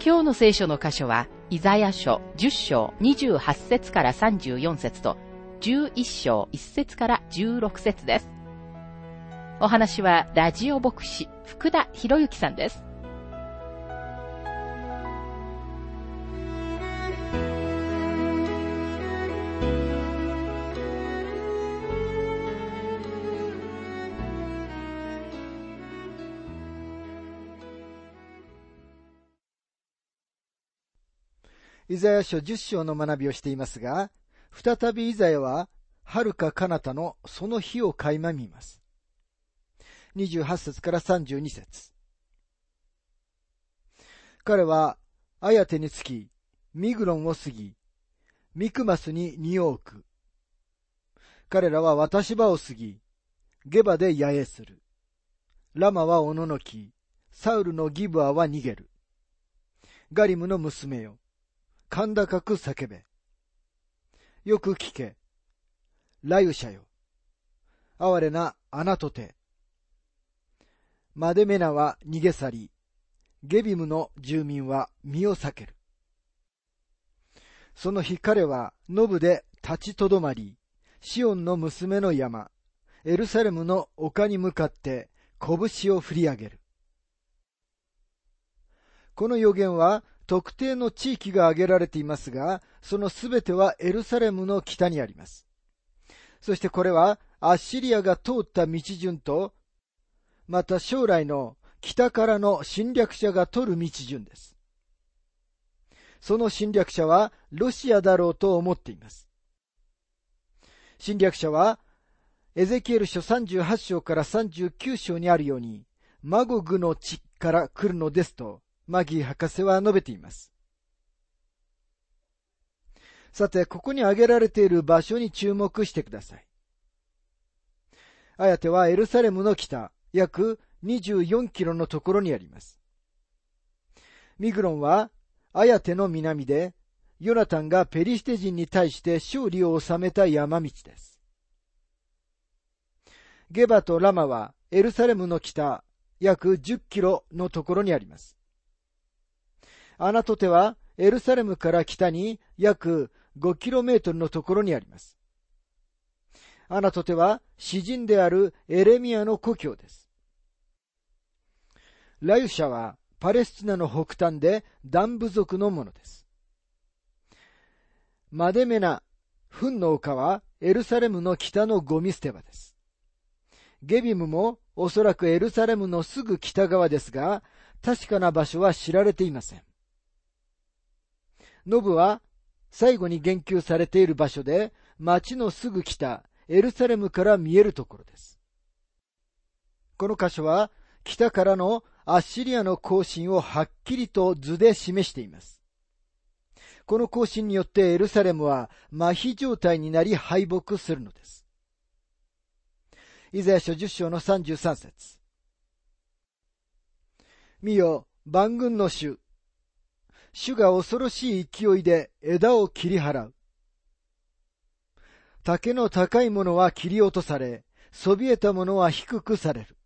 今日の聖書の箇所は、イザヤ書10章28節から34節と、11章1節から16節です。お話は、ラジオ牧師、福田博之さんです。イザヤ書10章の学びをしていますが、再びイザヤは、遥か彼方のその日を垣間見ます。28節から32節彼は、アヤテにつき、ミグロンを過ぎ、ミクマスに荷を置く。彼らは渡し場を過ぎ、ゲバで野営する。ラマはおののき、サウルのギブアは逃げる。ガリムの娘よ。甲高く叫べ。よく聞け。雷雨者よ。哀れなあなとて。マデメナは逃げ去り、ゲビムの住民は身を避ける。その日彼はノブで立ちとどまり、シオンの娘の山、エルサレムの丘に向かって拳を振り上げる。この予言は特定の地域が挙げられていますが、そのすべてはエルサレムの北にあります。そしてこれはアッシリアが通った道順と、また将来の北からの侵略者が取る道順です。その侵略者はロシアだろうと思っています。侵略者はエゼキエル書38章から39章にあるように、マゴグの地から来るのですとマギー博士は述べています。さて、ここに挙げられている場所に注目してください。アヤテはエルサレムの北、約24キロのところにあります。ミグロンは、アヤテの南で、ヨナタンがペリシテ人に対して勝利を収めた山道です。ゲバとラマはエルサレムの北、約10キロのところにあります。アナトテはエルサレムから北に約 5km のところにあります。アナトテは詩人であるエレミアの故郷です。ラユシャはパレスチナの北端でダン部族のものです。マデメナ、フンの丘はエルサレムの北のゴミ捨て場です。ゲビムもおそらくエルサレムのすぐ北側ですが、確かな場所は知られていません。ノブは最後に言及されている場所で、町のすぐ北、エルサレムから見えるところです。この箇所は、北からのアッシリアの行進をはっきりと図で示しています。この行進によってエルサレムは麻痺状態になり敗北するのです。イザヤ書10章の33節見よ、万軍の主、主が恐ろしい勢いで枝を切り払う。竹の高いものは切り落とされ、そびえたものは低くされる。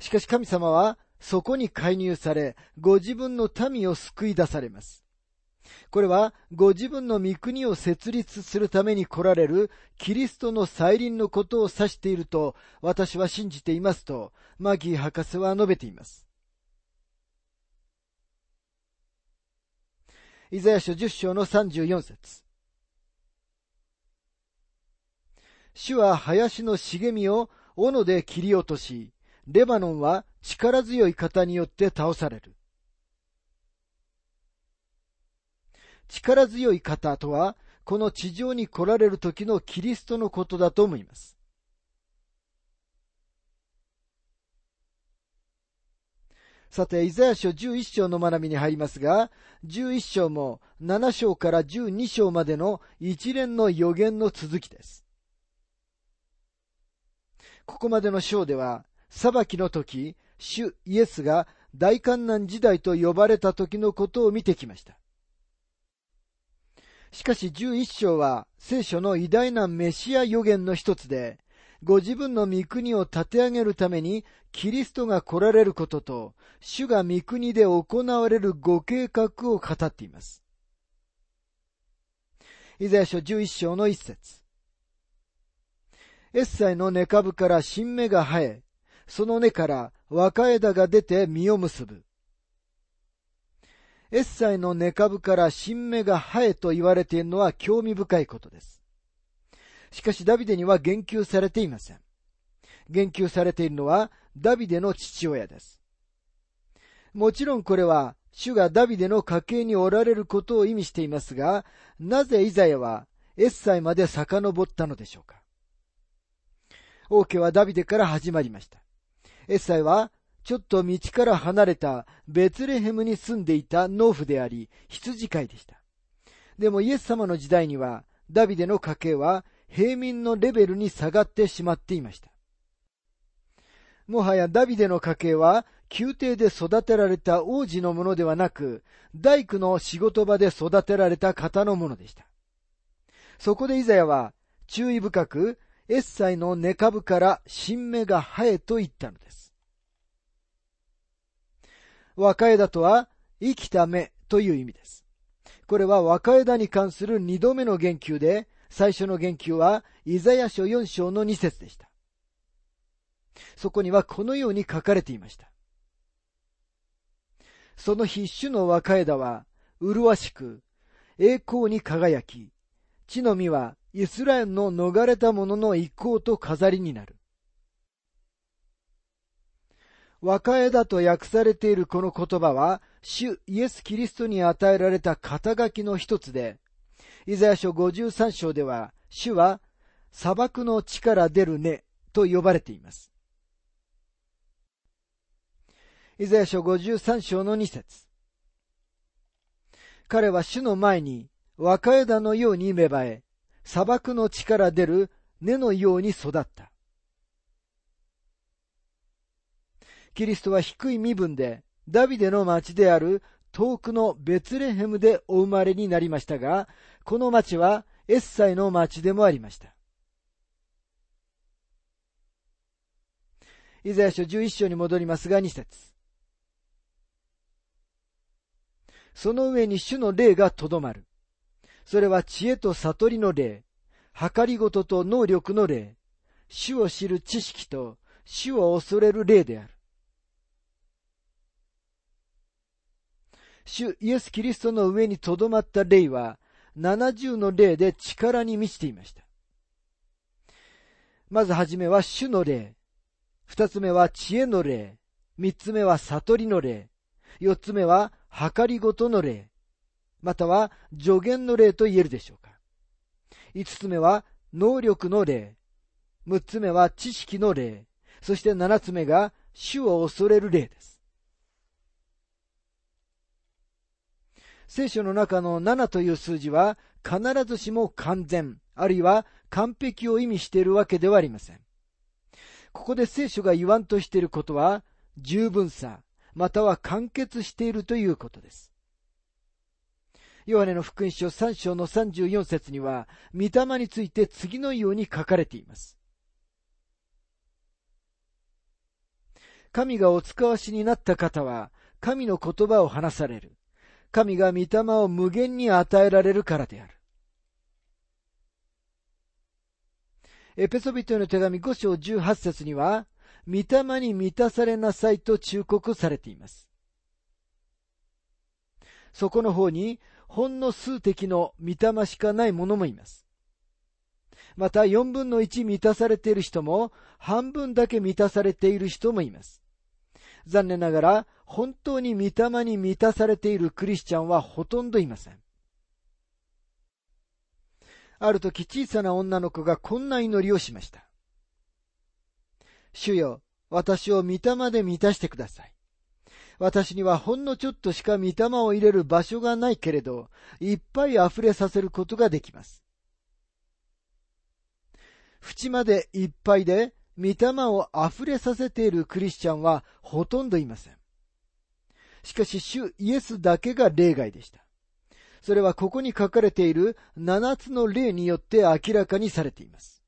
しかし神様はそこに介入され、ご自分の民を救い出されます。これは、ご自分の御国を設立するために来られるキリストの再臨のことを指していると、私は信じていますと、マギー博士は述べています。イザヤ書10章の34節主は林の茂みを斧で切り落とし、レバノンは力強い方によって倒される。力強い方とは、この地上に来られる時のキリストのことだと思います。さて、イザヤ書11章の学びに入りますが、11章も7章から12章までの一連の予言の続きです。ここまでの章では、裁きの時、主イエスが大観難時代と呼ばれた時のことを見てきました。しかし11章は聖書の偉大なメシア予言の一つで、ご自分の御国を立て上げるためにキリストが来られることと、主が御国で行われるご計画を語っています。イザヤ書11章の一節。エッサイの根株から新芽が生え、その根から若枝が出て実を結ぶ。エッサイの根株から新芽が生えと言われているのは興味深いことです。しかしダビデには言及されていません。言及されているのはダビデの父親です。もちろんこれは主がダビデの家系におられることを意味していますが、なぜイザヤはエッサイまで遡ったのでしょうか王家はダビデから始まりました。エッサイはちょっと道から離れたベツレヘムに住んでいた農夫であり、羊飼いでした。でもイエス様の時代にはダビデの家系は平民のレベルに下がってしまっていました。もはやダビデの家系は宮廷で育てられた王子のものではなく、大工の仕事場で育てられた方のものでした。そこでイザヤは注意深く、エッサイの根株から新芽が生えと言ったのです。若枝とは生きた芽という意味です。これは若枝に関する二度目の言及で、最初の言及は、イザヤ書4章の2節でした。そこにはこのように書かれていました。その必種の若枝は、麗しく、栄光に輝き、地の実はイスラエルの逃れた者の一行と飾りになる。若枝と訳されているこの言葉は、主イエス・キリストに与えられた肩書きの一つで、イザヤ書53章では、主は砂漠の地から出る根と呼ばれています。イザヤ書53章の2節彼は主の前に若枝のように芽生え、砂漠の地から出る根のように育った。キリストは低い身分でダビデの町である遠くのベツレヘムでお生まれになりましたが、この町はエッサイの町でもありました。イザヤ書11章に戻りますが2節その上に主の霊がとどまる。それは知恵と悟りの霊、計りごとと能力の霊、主を知る知識と主を恐れる霊である。主イエス・キリストの上にとどまった霊は、70の霊で力に満ちていました。まずはじめは主の霊。二つ目は知恵の霊。三つ目は悟りの霊。四つ目は計りごとの霊。または助言の霊と言えるでしょうか。五つ目は能力の霊。六つ目は知識の霊。そして七つ目が主を恐れる霊です。聖書の中の7という数字は必ずしも完全、あるいは完璧を意味しているわけではありません。ここで聖書が言わんとしていることは十分さ、または完結しているということです。ヨハネの福音書3章の34節には、御霊について次のように書かれています。神がお使わしになった方は、神の言葉を話される。神が御霊を無限に与えられるからである。エペソビトへの手紙5章18節には、御霊に満たされなさいと忠告されています。そこの方に、ほんの数滴の御霊しかない者もいます。また、4分の1満たされている人も、半分だけ満たされている人もいます。残念ながら、本当に御霊に満たされているクリスチャンはほとんどいません。ある時小さな女の子がこんな祈りをしました。主よ、私を御霊で満たしてください。私にはほんのちょっとしか御霊を入れる場所がないけれど、いっぱい溢れさせることができます。縁までいっぱいで、御霊を溢れさせているクリスチャンはほとんどいません。しかし、主イエスだけが例外でした。それはここに書かれている七つの例によって明らかにされています。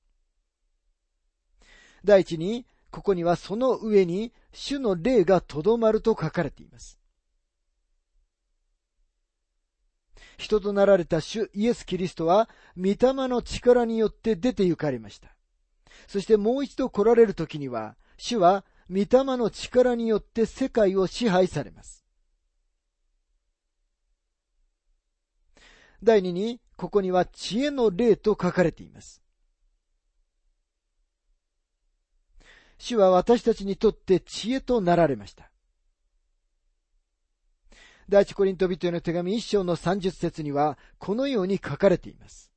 第一に、ここにはその上に主の霊がとどまると書かれています。人となられた主イエス・キリストは、御霊の力によって出て行かれました。そしてもう一度来られる時には、主は御霊の力によって世界を支配されます。第二に、ここには知恵の霊と書かれています。主は私たちにとって知恵となられました。第一コリント人への手紙一章の三十節には、このように書かれています。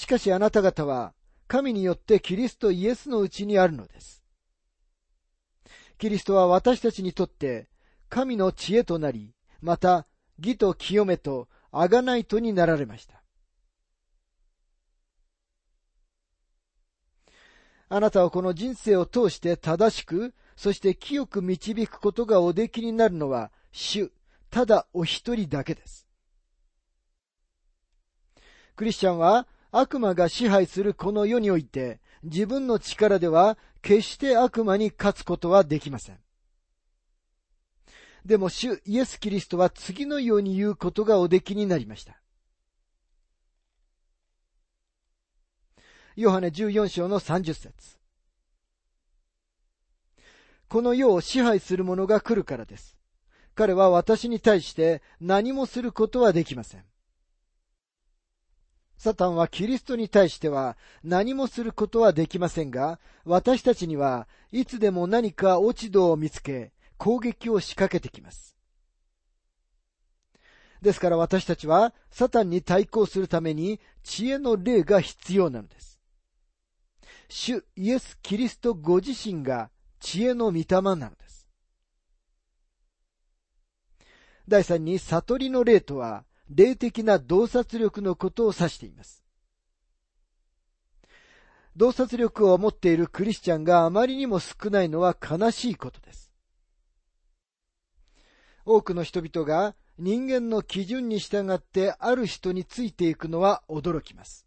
しかしあなた方は、神によってキリストイエスのうちにあるのです。キリストは私たちにとって、神の知恵となり、また、義と清めと、あがないとになられました。あなたはこの人生を通して正しく、そして清く導くことがおできになるのは、主、ただお一人だけです。クリスチャンは悪魔が支配するこの世において、自分の力では決して悪魔に勝つことはできません。でも主イエス・キリストは次のように言うことがおできになりました。ヨハネ14章の30節この世を支配する者が来るからです。彼は私に対して何もすることはできません。サタンはキリストに対しては何もすることはできませんが、私たちにはいつでも何か落ち度を見つけ、攻撃を仕掛けてきます。ですから私たちはサタンに対抗するために知恵の霊が必要なのです。主イエス・キリストご自身が知恵の御霊なのです。第三に、悟りの霊とは、霊的な洞察力のことを指しています。洞察力を持っているクリスチャンがあまりにも少ないのは悲しいことです。多くの人々が人間の基準に従ってある人についていくのは驚きます。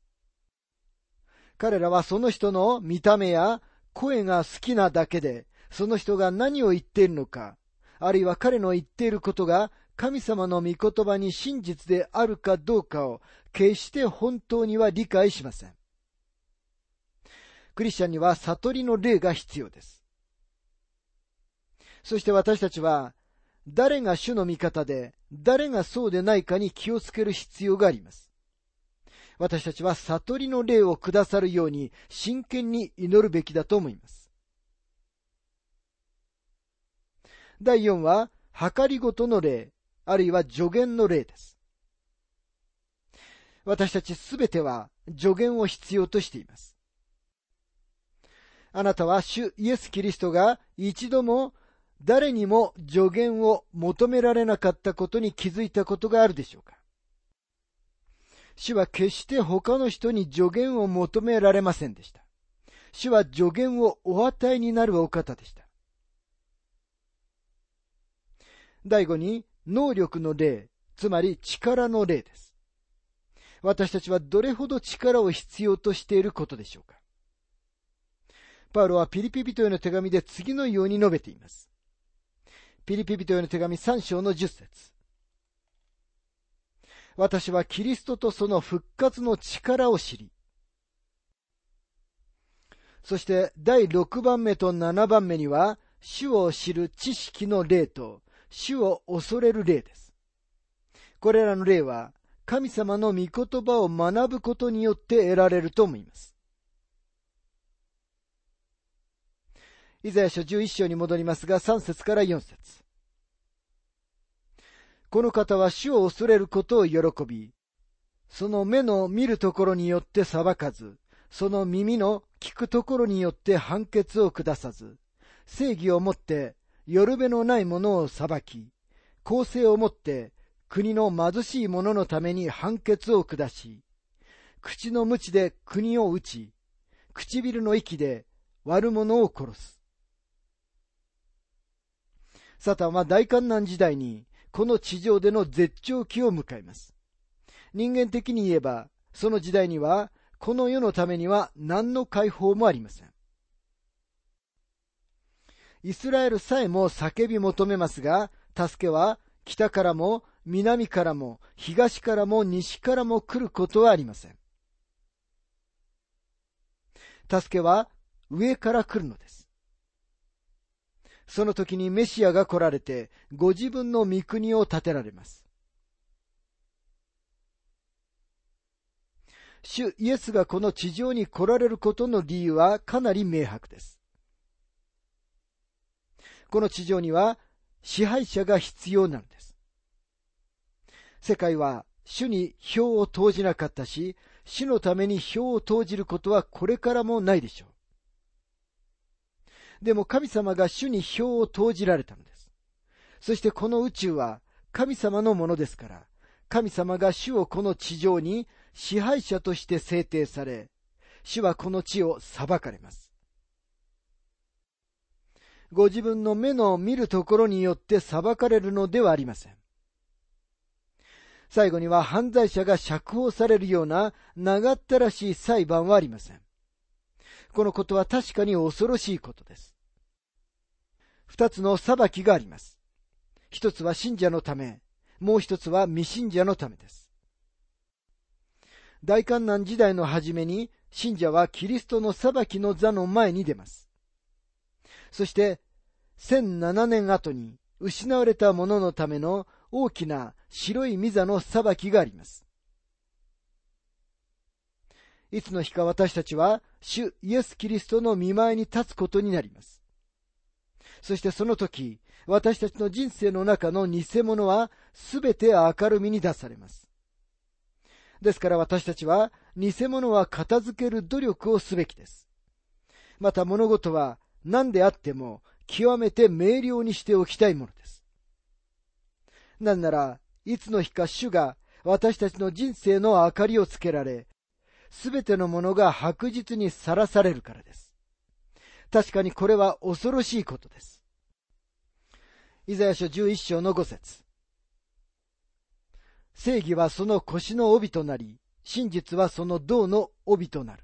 彼らはその人の見た目や声が好きなだけで、その人が何を言っているのか、あるいは彼の言っていることが神様の御言葉に真実であるかどうかを決して本当には理解しません。クリスチャンには悟りの霊が必要です。そして私たちは、誰が主の味方で、誰がそうでないかに気をつける必要があります。私たちは悟りの霊をくださるように真剣に祈るべきだと思います。第4は、計りごとの霊、あるいは助言の霊です。私たちすべては助言を必要としています。あなたは主イエス・キリストが一度も誰にも助言を求められなかったことに気づいたことがあるでしょうか主は決して他の人に助言を求められませんでした。主は助言をお与えになるお方でした。第五に、能力の霊、つまり力の霊です。私たちはどれほど力を必要としていることでしょうかパウロはピリピ人への手紙で次のように述べています。ピリピ人への手紙3章の10節私はキリストとその復活の力を知り、そして第6番目と7番目には、主を知る知識の霊と、主を恐れる霊です。これらの霊は、神様の御言葉を学ぶことによって得られると思います。イザヤ書11章に戻りますが、3節から4節この方は主を恐れることを喜び、その目の見るところによって裁かず、その耳の聞くところによって判決を下さず、正義をもってよるべのないものを裁き、公正をもって国の貧しい者のために判決を下し、口の鞭で国を打ち、唇の息で悪者を殺す。サタンは大観難時代にこの地上での絶頂期を迎えます。人間的に言えば、その時代には、この世のためには何の解放もありません。イスラエルさえも叫び求めますが、助けは北からも南からも東からも西からも来ることはありません。助けは上から来るのです。その時にメシアが来られて、ご自分の御国を建てられます。主イエスがこの地上に来られることの理由はかなり明白です。この地上には支配者が必要なのです。世界は主に票を投じなかったし、主のために票を投じることはこれからもないでしょう。でも神様が主に票を投じられたのです。そしてこの宇宙は神様のものですから、神様が主をこの地上に支配者として制定され、主はこの地を裁かれます。ご自分の目の見るところによって裁かれるのではありません。最後には犯罪者が釈放されるような長ったらしい裁判はありません。このことは確かに恐ろしいことです。二つの裁きがあります。一つは信者のため、もう一つは未信者のためです。大観難時代の初めに、信者はキリストの裁きの座の前に出ます。そして、1007年後に失われた者のための大きな白い御座の裁きがあります。いつの日か私たちは主イエス・キリストの見舞いに立つことになります。そしてその時、私たちの人生の中の偽物はすべて明るみに出されます。ですから私たちは偽物は片付ける努力をすべきです。また物事は何であっても極めて明瞭にしておきたいものです。なんなら、いつの日か主が私たちの人生の明かりをつけられ、すべてのものが白日にさらされるからです。確かにこれは恐ろしいことです。イザヤ書11章の5節正義はその腰の帯となり、真実はその銅の帯となる。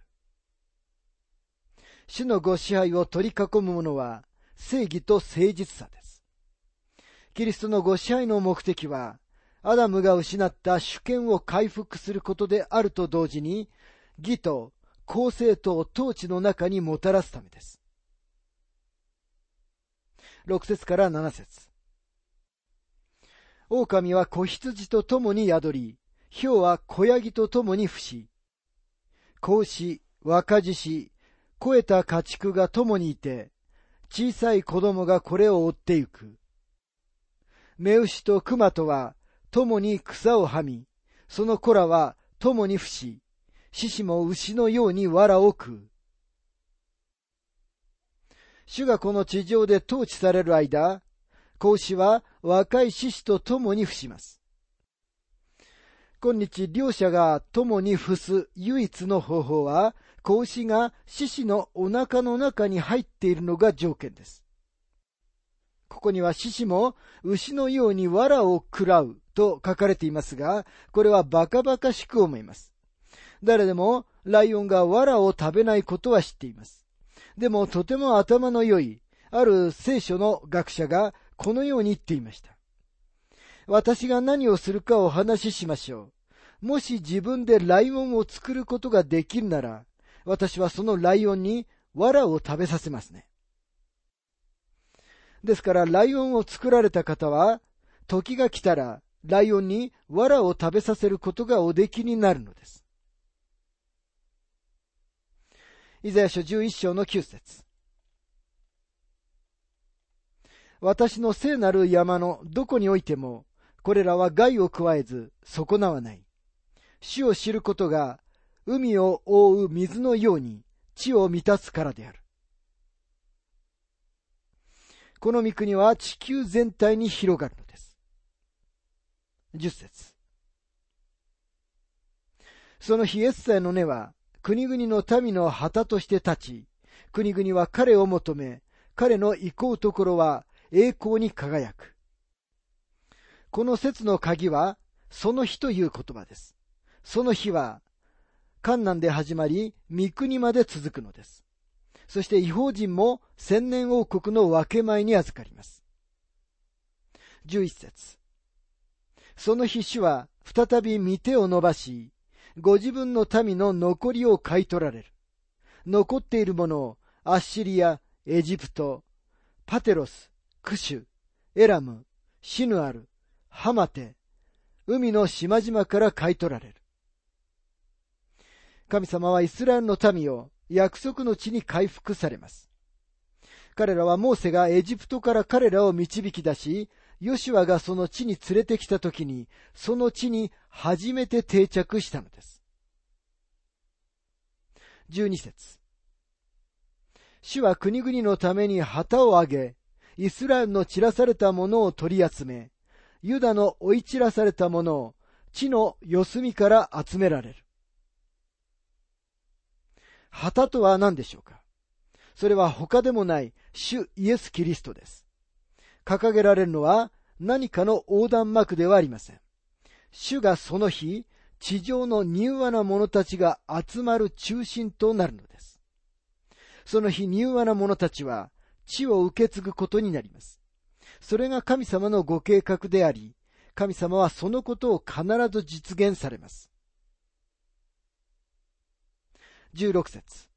主のご支配を取り囲む者は正義と誠実さです。キリストのご支配の目的は、アダムが失った主権を回復することであると同時に、義と公正と統治の中にもたらすためです。6節から7節狼は子羊と共に宿り、豹は小ヤギと共に伏し、子牛、若獅子、肥えた家畜が共にいて、小さい子供がこれを追ってゆく。目牛と熊とは共に草をはみ、その子らは共に伏し、獅子も牛のように藁を食う。主がこの地上で統治される間、孔子は若い獅子と共に伏します。今日両者が共に伏す唯一の方法は、子牛が獅子のお腹の中に入っているのが条件です。ここには獅子も牛のように藁を食らうと書かれていますが、これはバカバカしく思います。誰でもライオンが藁を食べないことは知っています。でもとても頭の良い、ある聖書の学者がこのように言っていました。私が何をするかお話ししましょう。もし自分でライオンを作ることができるなら、私はそのライオンに藁を食べさせますね。ですから、ライオンを作られた方は、時が来たら、ライオンに藁を食べさせることがおできになるのです。イザヤ書11章の9節私の聖なる山のどこにおいても、これらは害を加えず損なわない。死を知ることが海を覆う水のように地を満たすからである。この御国は地球全体に広がるのです。十節その日エッサイの根は国々の民の旗として立ち、国々は彼を求め、彼の行こうところは栄光に輝く。この説の鍵は、その日という言葉です。その日は、観南で始まり、三国まで続くのです。そして違法人も千年王国の分け前に預かります。十一節。その日主は再び見手を伸ばし、ご自分の民の残りを買い取られる。残っているものをアッシリア、エジプト、パテロス、クシュ、エラム、シヌアル、ハマテ、海の島々から買い取られる。神様はイスラエルの民を約束の地に回復されます。彼らはモーセがエジプトから彼らを導き出し、ヨシュアがその地に連れてきたときに、その地に初めて定着したのです。12節主は国々のために旗を上げ、イスラエルの散らされたものを取り集め、ユダの追い散らされたものを地の四隅から集められる。旗とは何でしょうか？それは他でもない主イエス・キリストです。掲げられるのは何かの横断幕ではありません。主がその日、地上の柔和な者たちが集まる中心となるのです。その日柔和な者たちは地を受け継ぐことになります。それが神様のご計画であり、神様はそのことを必ず実現されます。16節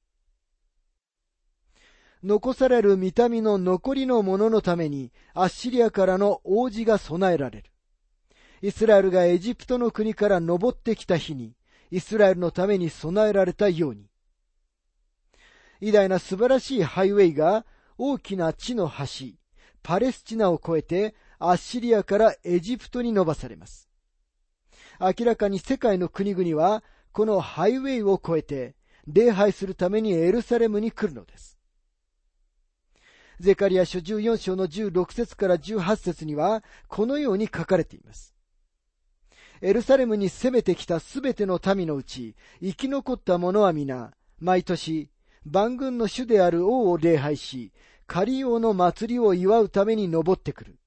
残される見た目の残りの者のために、アッシリアからの王子が備えられる。イスラエルがエジプトの国から登ってきた日に、イスラエルのために備えられたように。偉大な素晴らしいハイウェイが大きな地の橋、パレスチナを越えてアッシリアからエジプトに伸ばされます。明らかに世界の国々はこのハイウェイを越えて礼拝するためにエルサレムに来るのです。ゼカリア書14章の16節から18節には、このように書かれています。エルサレムに攻めてきたすべての民のうち、生き残った者は皆、毎年、万軍の主である王を礼拝し、カリオの祭りを祝うために登ってくる。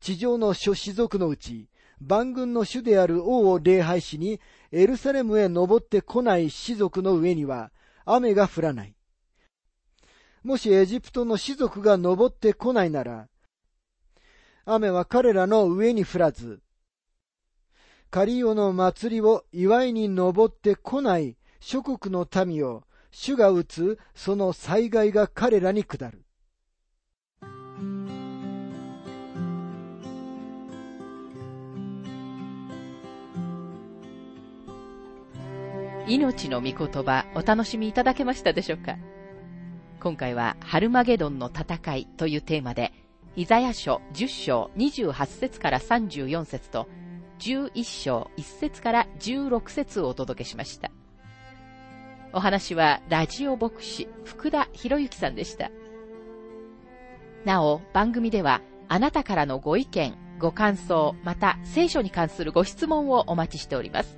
地上の諸子族のうち、万軍の主である王を礼拝しに、エルサレムへ登ってこない士族の上には、雨が降らない。もしエジプトの士族が登ってこないなら、雨は彼らの上に降らず、カリオの祭りを祝いに登ってこない諸国の民を主が打つその災害が彼らに下る。命の御言葉お楽しみいただけましたでしょうか？今回はハルマゲドンの戦いというテーマで、イザヤ書10章28節から34節と、11章1節から16節をお届けしました。お話はラジオ牧師福田博之さんでした。なお、番組ではあなたからのご意見、ご感想、また聖書に関するご質問をお待ちしております。